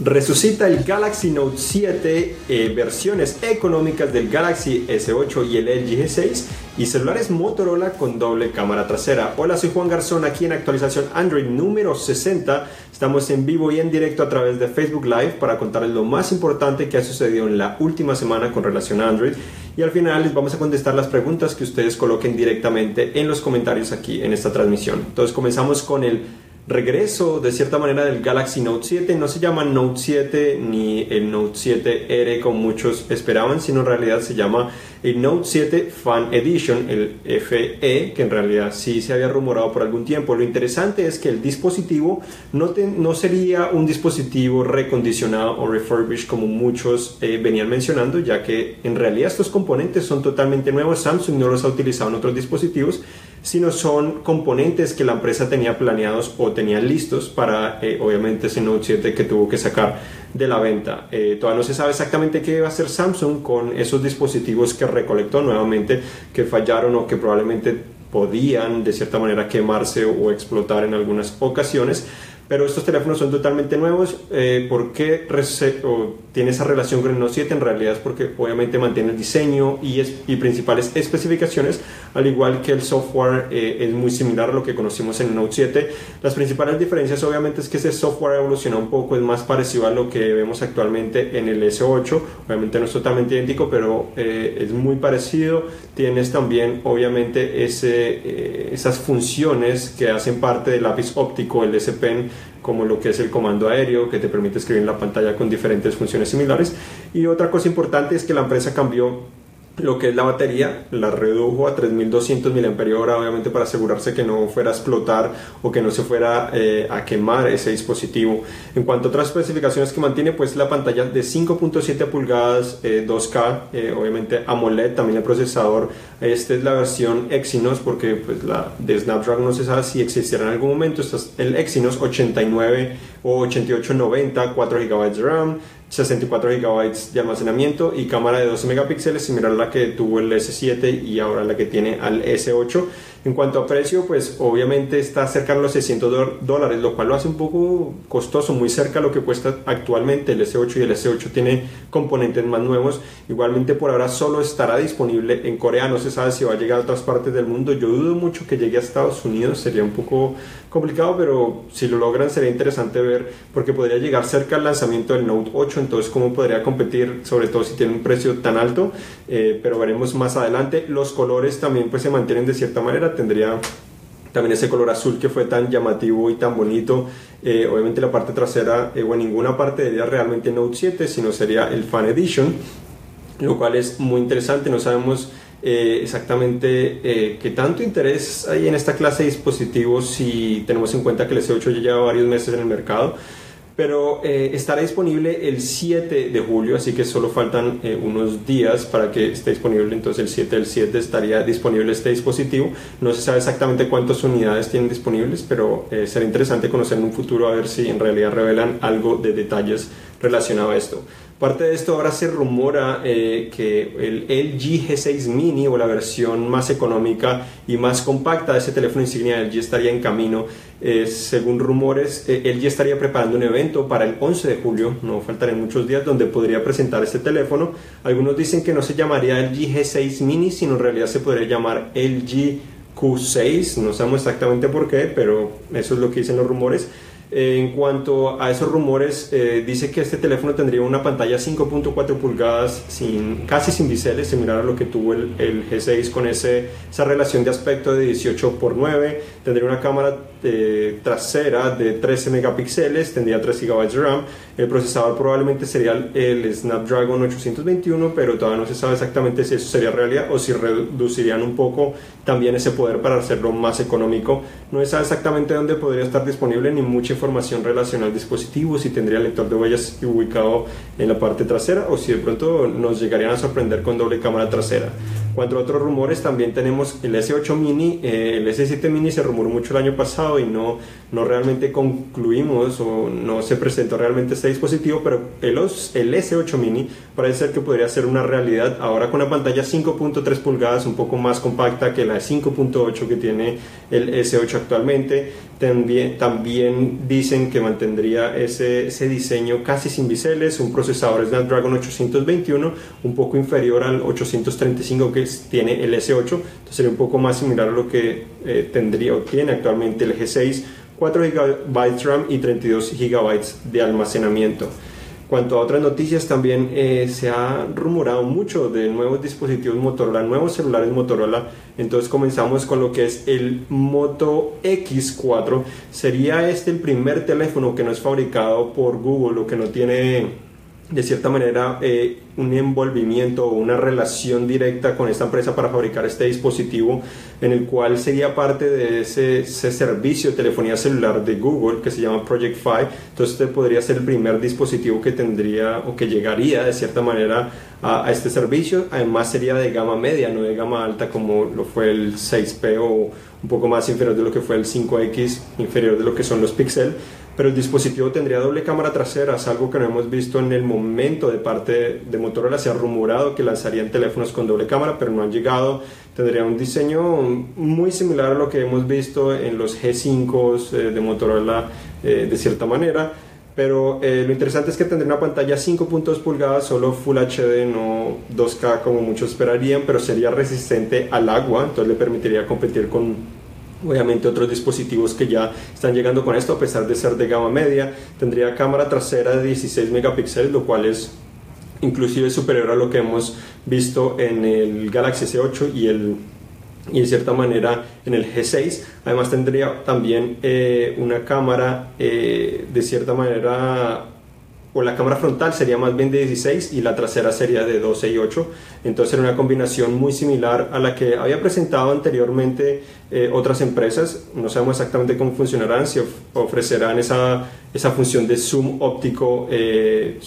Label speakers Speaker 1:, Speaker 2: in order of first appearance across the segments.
Speaker 1: Resucita el Galaxy Note 7, eh, versiones económicas del Galaxy S8 y el LG G6 y celulares Motorola con doble cámara trasera. Hola, soy Juan Garzón aquí en actualización Android número 60. Estamos en vivo y en directo a través de Facebook Live para contarles lo más importante que ha sucedido en la última semana con relación a Android y al final les vamos a contestar las preguntas que ustedes coloquen directamente en los comentarios aquí en esta transmisión. Entonces comenzamos con el regreso de cierta manera del Galaxy Note 7. No se llama Note 7 ni el Note 7R como muchos esperaban, sino en realidad se llama el Note 7 Fan Edition, el FE, que en realidad sí se había rumorado por algún tiempo. Lo interesante es que el dispositivo no, no sería un dispositivo recondicionado o refurbished como muchos eh, venían mencionando, ya que en realidad estos componentes son totalmente nuevos. Samsung no los ha utilizado en otros dispositivos sino son componentes que la empresa tenía planeados o tenía listos para, eh, obviamente, ese Note 7 que tuvo que sacar de la venta. Eh, todavía no se sabe exactamente qué va a hacer Samsung con esos dispositivos que recolectó nuevamente, que fallaron o que probablemente podían de cierta manera quemarse o explotar en algunas ocasiones pero estos teléfonos son totalmente nuevos. Eh, ¿Por qué tiene esa relación con el Note 7? En realidad es porque obviamente mantiene el diseño y, y principales especificaciones, al igual que el software eh, es muy similar a lo que conocimos en Note 7. Las principales diferencias obviamente es que ese software evolucionó un poco, es más parecido a lo que vemos actualmente en el S8. Obviamente no es totalmente idéntico, pero eh, es muy parecido. Tienes también obviamente ese, eh, esas funciones que hacen parte del lápiz óptico, el S Pen como lo que es el comando aéreo, que te permite escribir en la pantalla con diferentes funciones similares. Y otra cosa importante es que la empresa cambió lo que es la batería, la redujo a 3200 mAh, obviamente para asegurarse que no fuera a explotar o que no se fuera eh, a quemar ese dispositivo. En cuanto a otras especificaciones que mantiene, pues la pantalla de 5.7 pulgadas, 2K, eh, eh, obviamente AMOLED, también el procesador, esta es la versión Exynos, porque pues la de Snapdragon no se sabe si existiera en algún momento, esta es el Exynos 89 o 8890, 4 GB de RAM, 64 GB de almacenamiento y cámara de 12 megapíxeles, similar a la que tuvo el S7 y ahora la que tiene al S8. En cuanto a precio, pues obviamente está cerca de los 600 dólares, lo cual lo hace un poco costoso, muy cerca a lo que cuesta actualmente el S8 y el S8 tiene componentes más nuevos. Igualmente por ahora solo estará disponible en Corea, no se sabe si va a llegar a otras partes del mundo. Yo dudo mucho que llegue a Estados Unidos, sería un poco complicado, pero si lo logran sería interesante ver porque podría llegar cerca al lanzamiento del Note 8, entonces cómo podría competir, sobre todo si tiene un precio tan alto, eh, pero veremos más adelante. Los colores también pues se mantienen de cierta manera tendría también ese color azul que fue tan llamativo y tan bonito. Eh, obviamente la parte trasera, eh, o en ninguna parte sería realmente Note 7, sino sería el Fan Edition, lo cual es muy interesante. No sabemos eh, exactamente qué tanto interés hay en esta clase de dispositivos si tenemos en cuenta que el S8 ya lleva varios meses en el mercado pero eh, estará disponible el 7 de julio, así que solo faltan eh, unos días para que esté disponible, entonces el 7 del 7 estaría disponible este dispositivo. No se sabe exactamente cuántas unidades tienen disponibles, pero eh, será interesante conocer en un futuro a ver si en realidad revelan algo de detalles relacionado a esto. Parte de esto ahora se rumora que el LG G6 Mini o la versión más económica y más compacta de ese teléfono insignia LG estaría en camino eh, según rumores, eh, ya estaría preparando un evento para el 11 de julio, no faltarían muchos días, donde podría presentar este teléfono. Algunos dicen que no se llamaría el G6 Mini, sino en realidad se podría llamar LG Q6, no sabemos exactamente por qué, pero eso es lo que dicen los rumores. En cuanto a esos rumores, eh, dice que este teléfono tendría una pantalla 5.4 pulgadas sin, casi sin biseles, similar a lo que tuvo el, el G6 con ese, esa relación de aspecto de 18 x 9. Tendría una cámara eh, trasera de 13 megapíxeles, tendría 3 GB de RAM. El procesador probablemente sería el Snapdragon 821, pero todavía no se sabe exactamente si eso sería realidad o si reducirían un poco también ese poder para hacerlo más económico. No se sabe exactamente dónde podría estar disponible ni mucha información relacionada al dispositivo, si tendría lector de huellas ubicado en la parte trasera o si de pronto nos llegarían a sorprender con doble cámara trasera. Cuatro otros rumores, también tenemos el S8 mini, eh, el S7 mini se rumoró mucho el año pasado y no, no realmente concluimos o no se presentó realmente este dispositivo, pero el, el S8 mini parece ser que podría ser una realidad ahora con una pantalla 5.3 pulgadas un poco más compacta que la 5.8 que tiene el S8 actualmente. También, dicen que mantendría ese, ese diseño casi sin biseles, un procesador Snapdragon 821, un poco inferior al 835 que tiene el S8, entonces sería un poco más similar a lo que eh, tendría o tiene actualmente el G6, 4 GB RAM y 32 GB de almacenamiento. Cuanto a otras noticias, también eh, se ha rumorado mucho de nuevos dispositivos Motorola, nuevos celulares Motorola. Entonces comenzamos con lo que es el Moto X4. Sería este el primer teléfono que no es fabricado por Google o que no tiene de cierta manera eh, un envolvimiento o una relación directa con esta empresa para fabricar este dispositivo en el cual sería parte de ese, servicio de telefonía celular de Google que se llama Project Fi. Entonces este podría ser el primer dispositivo que tendría o que llegaría de cierta manera a, a, este servicio. Además sería de gama media no de gama alta como lo fue el 6P o un poco más inferior de lo que fue el 5X inferior de lo que son los Pixel pero el dispositivo tendría doble cámara trasera, es algo que no hemos visto en el momento de parte de Motorola. Se ha rumorado que lanzarían teléfonos con doble cámara, pero no han llegado. Tendría un diseño muy similar a lo que hemos visto en los G5 eh, de Motorola eh, de cierta manera. Pero eh, lo interesante es que tendría una pantalla 5.2 pulgadas, solo Full HD, no 2K como muchos esperarían, pero sería resistente al agua, entonces le permitiría competir con obviamente otros dispositivos que ya están llegando con esto a pesar de ser de gama media tendría cámara trasera de 16 megapíxeles lo cual es inclusive superior a lo que hemos visto en el Galaxy S8 y el y de cierta manera en el G6 además tendría también eh, una cámara eh, de cierta manera o la cámara frontal sería más bien de 16 y la trasera sería de 12 y 8. Entonces era una combinación muy similar a la que había presentado anteriormente eh, otras empresas. No sabemos exactamente cómo funcionarán, si ofrecerán esa, esa función de zoom óptico eh,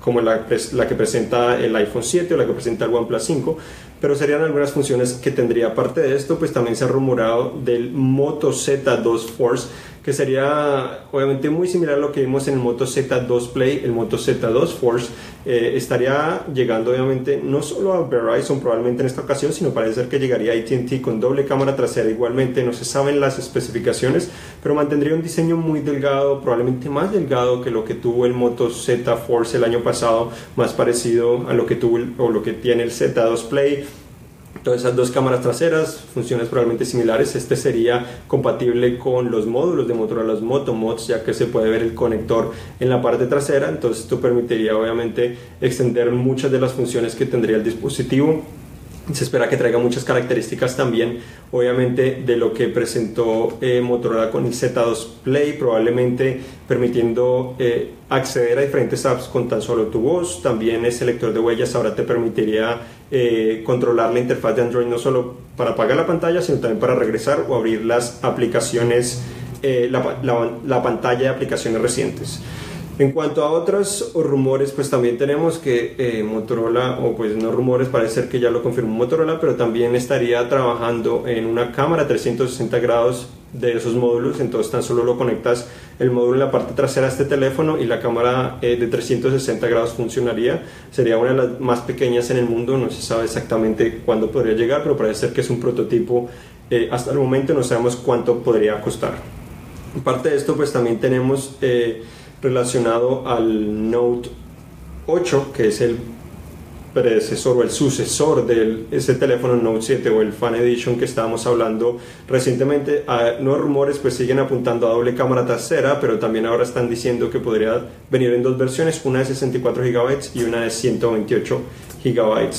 Speaker 1: como la, la, que presenta el iPhone 7 o la que presenta el OnePlus 5, pero serían algunas funciones que tendría. Aparte de esto, pues también se ha rumorado del Moto Z2 Force que sería obviamente muy similar a lo que vimos en el Moto Z2 Play, el Moto Z2 Force, eh, estaría llegando obviamente no solo a Verizon probablemente en esta ocasión, sino parece ser que llegaría a ATT con doble cámara trasera igualmente, no se saben las especificaciones, pero mantendría un diseño muy delgado, probablemente más delgado que lo que tuvo el Moto Z Force el año pasado, más parecido a lo que tuvo o lo que tiene el Z2 Play Esas dos cámaras traseras, funciones probablemente similares. Este sería compatible con los módulos de Motorola, los Motomods, ya que se puede ver el conector en la parte trasera. Entonces, esto permitiría obviamente extender muchas de las funciones que tendría el dispositivo se espera que traiga muchas características también, obviamente, de lo que presentó eh, Motorola con el Z2 Play, probablemente permitiendo eh, acceder a diferentes apps con tan solo tu voz. También ese lector de huellas ahora te permitiría eh, controlar la interfaz de Android no solo para apagar la pantalla, sino también para regresar o abrir las aplicaciones, la, la pantalla de aplicaciones recientes. En cuanto a otros rumores, pues también tenemos que eh, Motorola, o pues no rumores, parece ser que ya lo confirmó Motorola, pero también estaría trabajando en una cámara 360 grados de esos módulos, entonces tan solo lo conectas el módulo en la parte trasera de este teléfono y la cámara eh, de 360 grados funcionaría. Sería una de las más pequeñas en el mundo, no se sabe exactamente cuándo podría llegar, pero parece ser que es un prototipo. Eh, hasta el momento no sabemos cuánto podría costar. Aparte de esto, pues también tenemos relacionado al Note 8, que es el predecesor o el sucesor de ese teléfono Note 7 o el Fan Edition que estábamos hablando recientemente. Nuevos rumores pues siguen apuntando a doble cámara trasera, pero también ahora están diciendo que podría venir en dos versiones, una de 64 GB y una de 128 GB.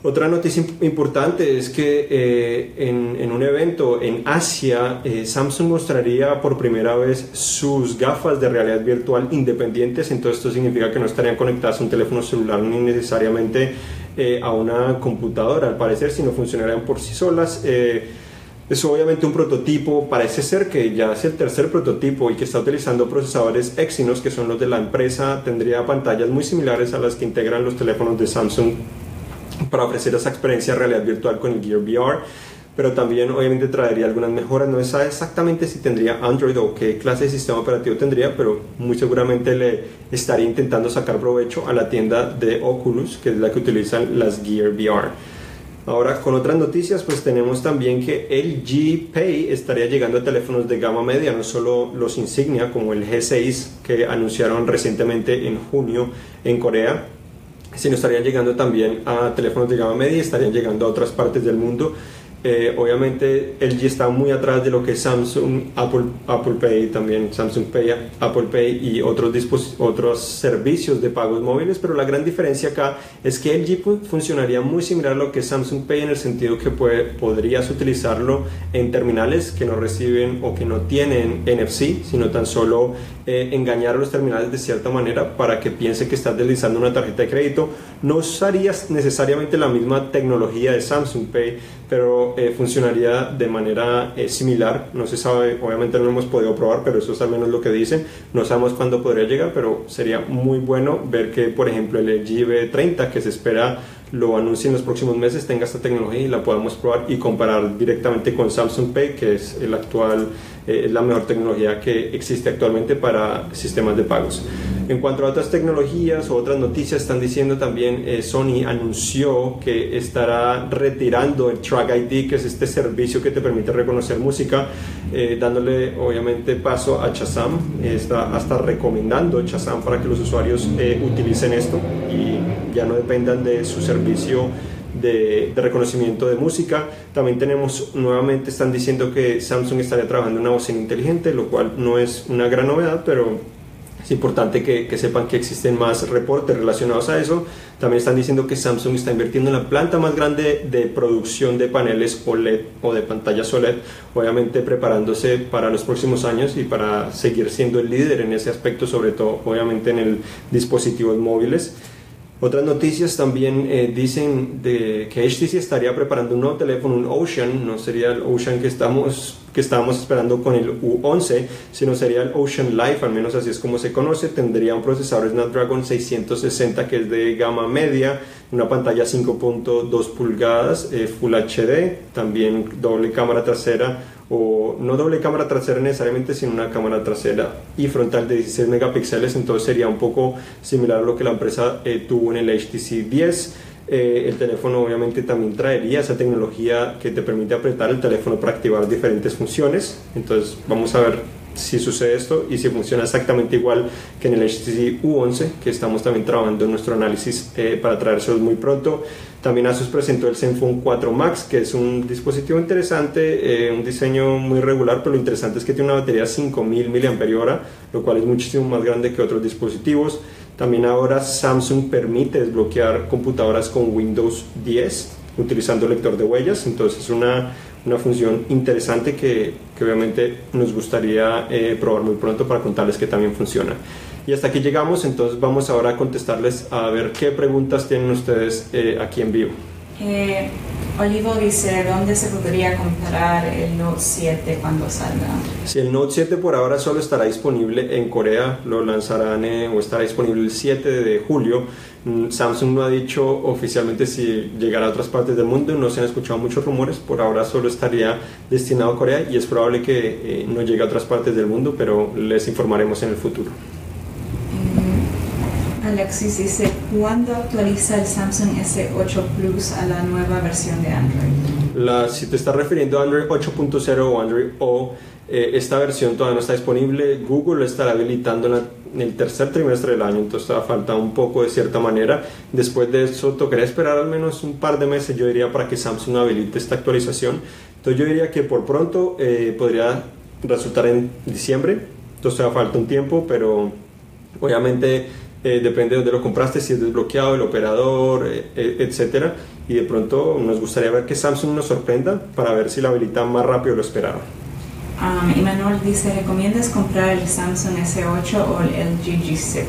Speaker 1: Otra noticia importante es que eh, en, un evento en Asia, eh, Samsung mostraría por primera vez sus gafas de realidad virtual independientes. Entonces, esto significa que no estarían conectadas a un teléfono celular ni necesariamente eh, a una computadora, al parecer, sino funcionarían por sí solas. Es obviamente un prototipo, parece ser que ya es el tercer prototipo y que está utilizando procesadores Exynos, que son los de la empresa, tendría pantallas muy similares a las que integran los teléfonos de Samsung para ofrecer esa experiencia de realidad virtual con el Gear VR pero también obviamente traería algunas mejoras. No sabe exactamente si tendría Android o qué clase de sistema operativo tendría, pero muy seguramente le estaría intentando sacar provecho a la tienda de Oculus, que es la que utilizan las Gear VR. Ahora, con otras noticias, pues tenemos también que el G Pay estaría llegando a teléfonos de gama media, no solo los insignia como el G6 que anunciaron recientemente en junio en Corea, sino estarían llegando también a teléfonos de gama media estarían llegando a otras partes del mundo. Eh, obviamente LG está muy atrás de lo que es Samsung, Apple, Apple Pay, también Samsung Pay, Apple Pay y otros, otros servicios de pagos móviles, pero la gran diferencia acá es que LG funcionaría muy similar a lo que es Samsung Pay en el sentido que puede, podrías utilizarlo en terminales que no reciben o que no tienen NFC, sino tan solo eh, engañar a los terminales de cierta manera para que piense que estás deslizando una tarjeta de crédito. No usarías necesariamente la misma tecnología de Samsung Pay, pero eh, funcionaría de manera eh, similar. No se sabe, obviamente no lo hemos podido probar, pero eso es al menos lo que dicen. No sabemos cuándo podría llegar, pero sería muy bueno ver que, por ejemplo, el LG V30 que se espera lo anuncie en los próximos meses tenga esta tecnología y la podamos probar y comparar directamente con Samsung Pay, que es el actual, eh, es la mejor tecnología que existe actualmente para sistemas de pagos. En cuanto a otras tecnologías o otras noticias, están diciendo también, eh, Sony anunció que estará retirando el Track ID, que es este servicio que te permite reconocer música, eh, dándole obviamente paso a Chazam, está hasta recomendando Chazam para que los usuarios utilicen esto y ya no dependan de su servicio de, reconocimiento de música. También tenemos, nuevamente están diciendo que Samsung estaría trabajando en una bocina inteligente, lo cual no es una gran novedad, pero es importante que, que, sepan que existen más reportes relacionados a eso. También están diciendo que Samsung está invirtiendo en la planta más grande de producción de paneles OLED o de pantallas OLED, obviamente preparándose para los próximos años y para seguir siendo el líder en ese aspecto, sobre todo obviamente en el dispositivos móviles. Otras noticias también eh, dicen de que HTC estaría preparando un nuevo teléfono, un Ocean, no sería el Ocean que estamos que estábamos esperando con el U11, sino sería el Ocean Life, al menos así es como se conoce. Tendría un procesador Snapdragon 660 que es de gama media, una pantalla 5.2 pulgadas, eh, Full HD, también doble cámara trasera o no doble cámara trasera necesariamente, sino una cámara trasera y frontal de 16 megapíxeles, entonces sería un poco similar a lo que la empresa eh, tuvo en el HTC 10. Eh, el teléfono obviamente también traería esa tecnología que te permite apretar el teléfono para activar diferentes funciones, entonces vamos a ver si sucede esto y si funciona exactamente igual que en el HTC U11, que estamos también trabajando en nuestro análisis eh, para traérselos muy pronto. También Asus presentó el Zenfone 4 Max, que es un dispositivo interesante, eh, un diseño muy regular, pero lo interesante es que tiene una batería de 5000 mAh, lo cual es muchísimo más grande que otros dispositivos. También ahora Samsung permite desbloquear computadoras con Windows 10 utilizando lector de huellas, entonces es una una función interesante que, que obviamente nos gustaría eh, probar muy pronto para contarles que también funciona. Y hasta aquí llegamos, entonces vamos ahora a contestarles a ver qué preguntas tienen ustedes eh, aquí en vivo.
Speaker 2: Eh, Olivo dice, ¿dónde se podría comprar el Note 7 cuando salga?
Speaker 1: Si el Note 7 por ahora solo estará disponible en Corea, lo lanzarán o estará disponible el 7 de julio. Mm, Samsung no ha dicho oficialmente si llegará a otras partes del mundo, no se han escuchado muchos rumores, por ahora solo estaría destinado a Corea y es probable que eh, no llegue a otras partes del mundo, pero les informaremos en el futuro.
Speaker 2: Alexis dice, ¿cuándo actualiza el Samsung S8 Plus a la nueva versión de Android?
Speaker 1: La, si te estás refiriendo a Android 8.0 o Android O, eh, esta versión todavía no está disponible. Google lo estará habilitando en el tercer trimestre del año, entonces todavía falta un poco de cierta manera. Después de eso, tocaría esperar al menos un par de meses, yo diría, para que Samsung habilite esta actualización. Entonces yo diría que por pronto eh, podría resultar en diciembre, entonces todavía falta un tiempo, pero obviamente eh, depende de dónde lo compraste, si es desbloqueado, el operador, eh, eh, etcétera. Y de pronto nos gustaría ver que Samsung nos sorprenda para ver si la habilita más rápido de lo esperado.
Speaker 2: Um, dice, ¿recomiendas comprar el Samsung S8 o el LG G6?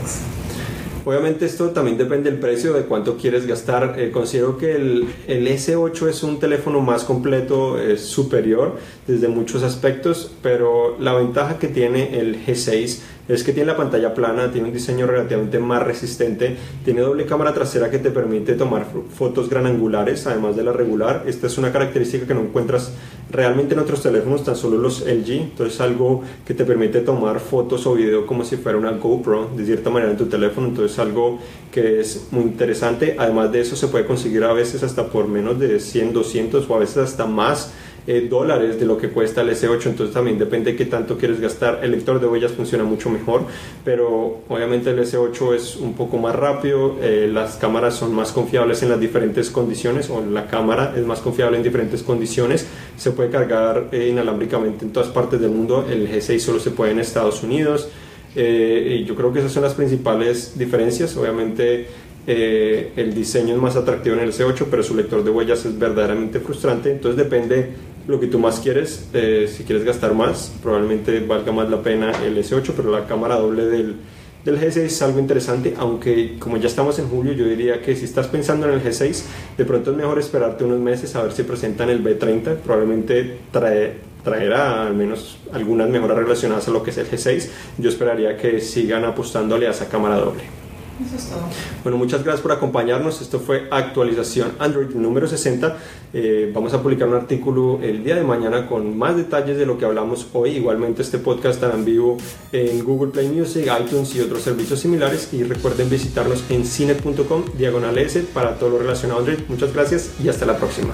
Speaker 1: Obviamente esto también depende del precio, de cuánto quieres gastar. considero que el, el, S8 es un teléfono más completo, es superior desde muchos aspectos, pero la ventaja que tiene el G6 es que tiene la pantalla plana, tiene un diseño relativamente más resistente, tiene doble cámara trasera que te permite tomar fotos gran angulares, además de la regular. Esta es una característica que no encuentras realmente en otros teléfonos tan solo los LG, entonces algo que te permite tomar fotos o video como si fuera una GoPro de cierta manera en tu teléfono, entonces algo que es muy interesante, además de eso se puede conseguir a veces hasta por menos de 100, 200 o a veces hasta más eh, dólares de lo que cuesta el S8, entonces también depende de qué tanto quieres gastar. El lector de huellas funciona mucho mejor, pero obviamente el S8 es un poco más rápido, eh, las cámaras son más confiables en las diferentes condiciones, o la cámara es más confiable en diferentes condiciones, se puede cargar eh, inalámbricamente en todas partes del mundo, el G6 solo se puede en Estados Unidos. y yo creo que esas son las principales diferencias. Obviamente el diseño es más atractivo en el S8, pero su lector de huellas es verdaderamente frustrante. Entonces depende lo que tú más quieres. Eh, si quieres gastar más, probablemente valga más la pena el S8, pero la cámara doble del, del G6 es algo interesante, aunque como ya estamos en julio, yo diría que si estás pensando en el G6, de pronto es mejor esperarte unos meses a ver si presentan el B30, probablemente trae, traerá al menos algunas mejoras relacionadas a lo que es el G6. Yo esperaría que sigan apostándole a esa cámara doble.
Speaker 2: Eso es todo.
Speaker 1: Bueno, muchas gracias por acompañarnos. Esto fue actualización Android número 60. Eh, vamos a publicar un artículo el día de mañana con más detalles de lo que hablamos hoy. Igualmente este podcast estará en vivo en Google Play Music, iTunes y otros servicios similares. Y recuerden visitarnos en cine.com diagonal S para todo lo relacionado a Android. Muchas gracias y hasta la próxima.